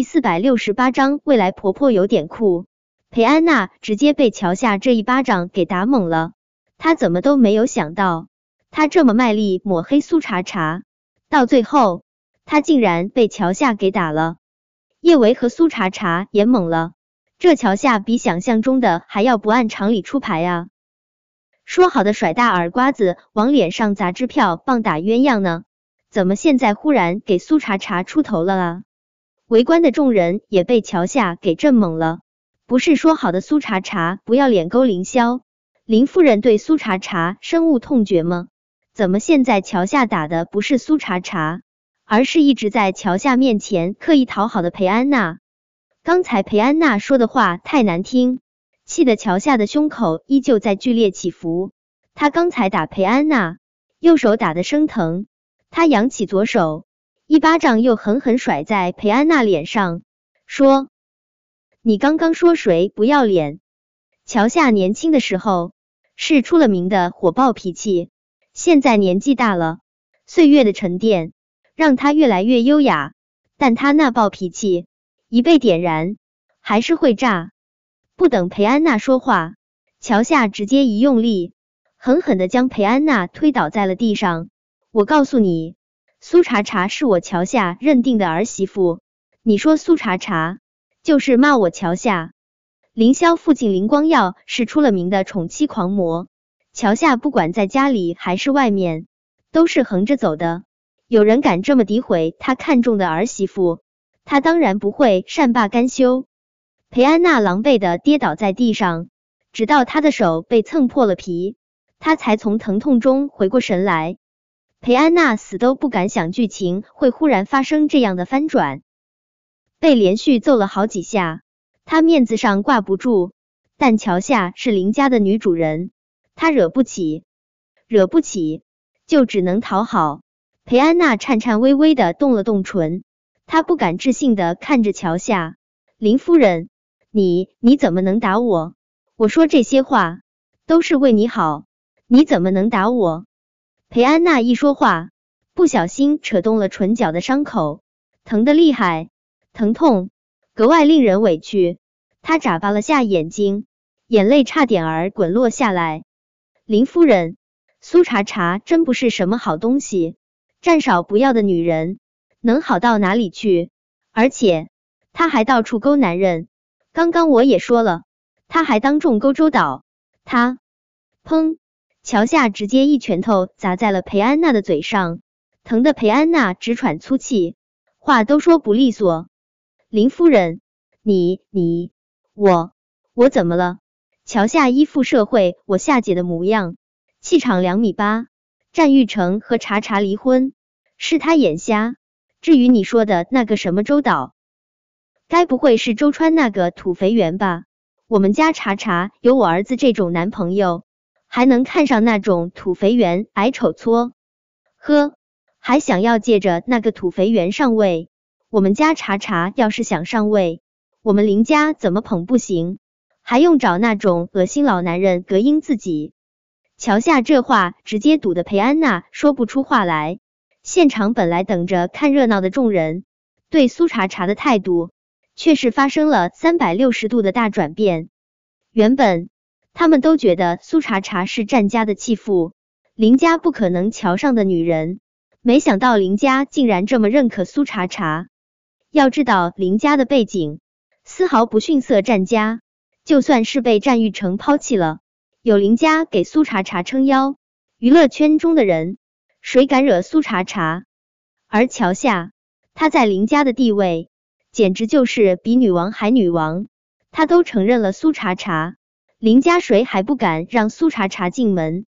第四百六十八章，未来婆婆有点酷。裴安娜直接被乔夏这一巴掌给打懵了，她怎么都没有想到，她这么卖力抹黑苏茶茶，到最后她竟然被乔夏给打了。叶维和苏茶茶也懵了，这乔夏比想象中的还要不按常理出牌啊！说好的甩大耳刮子往脸上砸支票棒打鸳鸯呢？怎么现在忽然给苏茶茶出头了啊？围观的众人也被乔夏给震懵了。不是说好的苏茶茶不要脸勾凌霄，林夫人对苏茶茶深恶痛绝吗？怎么现在桥下打的不是苏茶茶，而是一直在桥下面前刻意讨好的裴安娜？刚才裴安娜说的话太难听，气得桥下的胸口依旧在剧烈起伏。他刚才打裴安娜，右手打的生疼，他扬起左手，一巴掌又狠狠甩在裴安娜脸上，说。你刚刚说谁不要脸？乔夏年轻的时候是出了名的火爆脾气，现在年纪大了，岁月的沉淀让他越来越优雅，但他那暴脾气一被点燃，还是会炸。不等裴安娜说话，乔夏直接一用力，狠狠的将裴安娜推倒在了地上。我告诉你，苏茶茶是我乔夏认定的儿媳妇，你说苏茶茶？就是骂我乔夏，凌霄父亲林光耀是出了名的宠妻狂魔，乔夏不管在家里还是外面，都是横着走的。有人敢这么诋毁他看中的儿媳妇，他当然不会善罢甘休。裴安娜狼狈的跌倒在地上，直到她的手被蹭破了皮，她才从疼痛中回过神来。裴安娜死都不敢想剧情会忽然发生这样的翻转。被连续揍了好几下，她面子上挂不住。但乔夏是林家的女主人，她惹不起，惹不起就只能讨好。裴安娜颤颤巍巍的动了动唇，她不敢置信的看着乔夏。林夫人，你你怎么能打我？我说这些话都是为你好，你怎么能打我？裴安娜一说话，不小心扯动了唇角的伤口，疼得厉害。疼痛格外令人委屈，她眨巴了下眼睛，眼泪差点儿滚落下来。林夫人，苏茶茶真不是什么好东西，占少不要的女人能好到哪里去？而且她还到处勾男人。刚刚我也说了，她还当众勾周导。她，砰！乔夏直接一拳头砸在了裴安娜的嘴上，疼得裴安娜直喘粗气，话都说不利索。林夫人，你你我我怎么了？乔夏一副社会我夏姐的模样，气场两米八。战玉成和茶茶离婚，是他眼瞎。至于你说的那个什么周导，该不会是周川那个土肥圆吧？我们家茶茶有我儿子这种男朋友，还能看上那种土肥圆矮丑搓？呵，还想要借着那个土肥圆上位？我们家茶茶要是想上位，我们林家怎么捧不行？还用找那种恶心老男人隔音自己？乔夏这话直接堵得裴安娜说不出话来。现场本来等着看热闹的众人，对苏茶茶的态度却是发生了三百六十度的大转变。原本他们都觉得苏茶茶是战家的弃妇，林家不可能瞧上的女人，没想到林家竟然这么认可苏茶茶。要知道林家的背景丝毫不逊色战家，就算是被战玉成抛弃了，有林家给苏茶茶撑腰，娱乐圈中的人谁敢惹苏茶茶？而乔夏，他在林家的地位简直就是比女王还女王，他都承认了苏茶茶，林家谁还不敢让苏茶茶进门？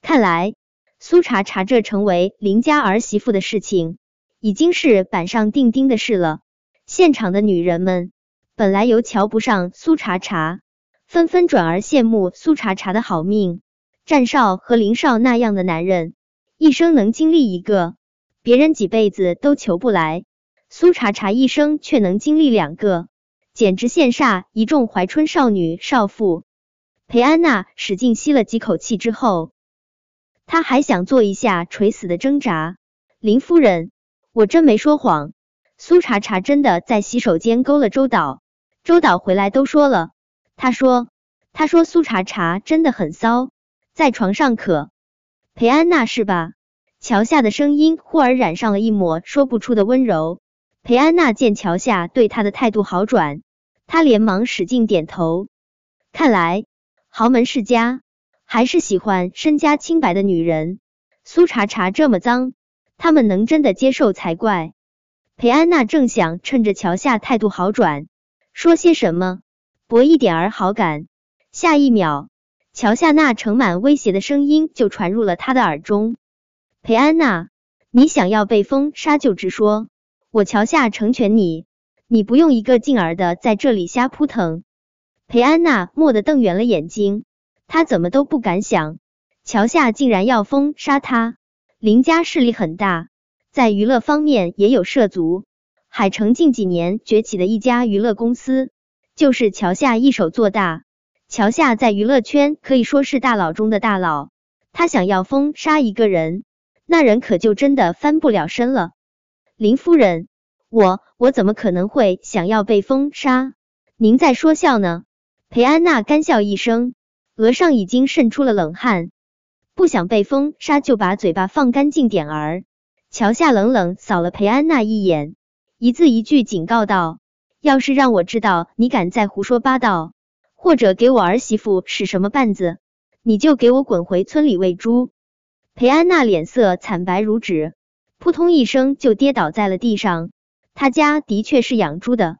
看来苏茶茶这成为林家儿媳妇的事情。已经是板上钉钉的事了。现场的女人们本来由瞧不上苏茶茶，纷纷转而羡慕苏茶茶的好命。战少和林少那样的男人，一生能经历一个，别人几辈子都求不来。苏茶茶一生却能经历两个，简直羡煞一众怀春少女少妇。裴安娜使劲吸了几口气之后，她还想做一下垂死的挣扎。林夫人。我真没说谎，苏茶茶真的在洗手间勾了周导，周导回来都说了。他说，他说苏茶茶真的很骚，在床上可裴安娜是吧？乔夏的声音忽而染上了一抹说不出的温柔。裴安娜见乔夏对她的态度好转，她连忙使劲点头。看来豪门世家还是喜欢身家清白的女人。苏茶茶这么脏，他们能真的接受才怪。裴安娜正想趁着乔夏态度好转，说些什么博一点儿好感，下一秒，乔夏那盛满威胁的声音就传入了他的耳中。裴安娜，你想要被封杀就直说，我乔夏成全你，你不用一个劲儿的在这里瞎扑腾。裴安娜蓦地瞪圆了眼睛，她怎么都不敢想，乔夏竟然要封杀他。林家势力很大，在娱乐方面也有涉足，海城近几年崛起的一家娱乐公司，就是乔夏一手做大。乔夏在娱乐圈可以说是大佬中的大佬，他想要封杀一个人。那人可就真的翻不了身了。林夫人，我我怎么可能会想要被封杀？您在说笑呢？裴安娜干笑一声，额上已经渗出了冷汗。不想被封杀，就把嘴巴放干净点儿。乔夏冷冷扫了裴安娜一眼，一字一句警告道：“要是让我知道你敢再胡说八道，或者给我儿媳妇使什么绊子，你就给我滚回村里喂猪。”裴安娜脸色惨白如纸，扑通一声就跌倒在了地上。他家的确是养猪的。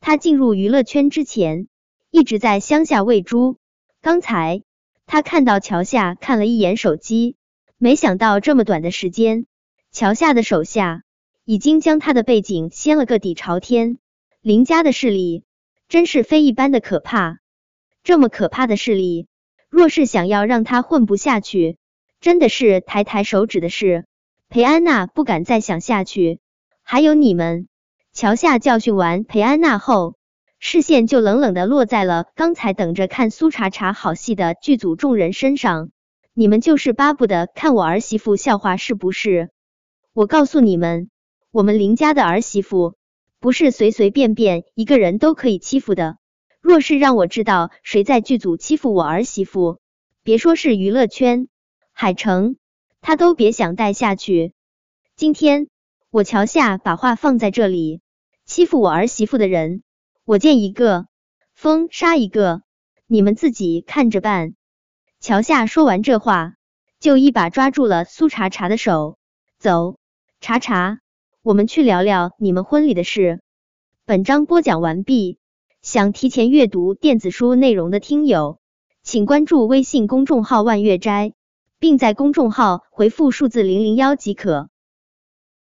他进入娱乐圈之前，一直在乡下喂猪。刚才他看到桥下看了一眼手机，没想到这么短的时间，桥下的手下已经将他的背景掀了个底朝天。林家的势力真是非一般的可怕。这么可怕的势力，若是想要让他混不下去，真的是抬抬手指的事，裴安娜不敢再想下去。还有你们，桥下教训完裴安娜后，视线就冷冷的落在了刚才等着看苏茶茶好戏的剧组众人身上。你们就是巴不得看我儿媳妇笑话是不是？我告诉你们，我们林家的儿媳妇不是随随便便一个人都可以欺负的。若是让我知道谁在剧组欺负我儿媳妇，别说是娱乐圈。海城，他都别想待下去。今天我乔夏把话放在这里，欺负我儿媳妇的人，我见一个封杀一个，你们自己看着办。乔夏说完这话，就一把抓住了苏茶茶的手，走，茶茶，我们去聊聊你们婚礼的事。本章播讲完毕，想提前阅读电子书内容的听友，请关注微信公众号万月斋。并在公众号回复数字零零幺即可。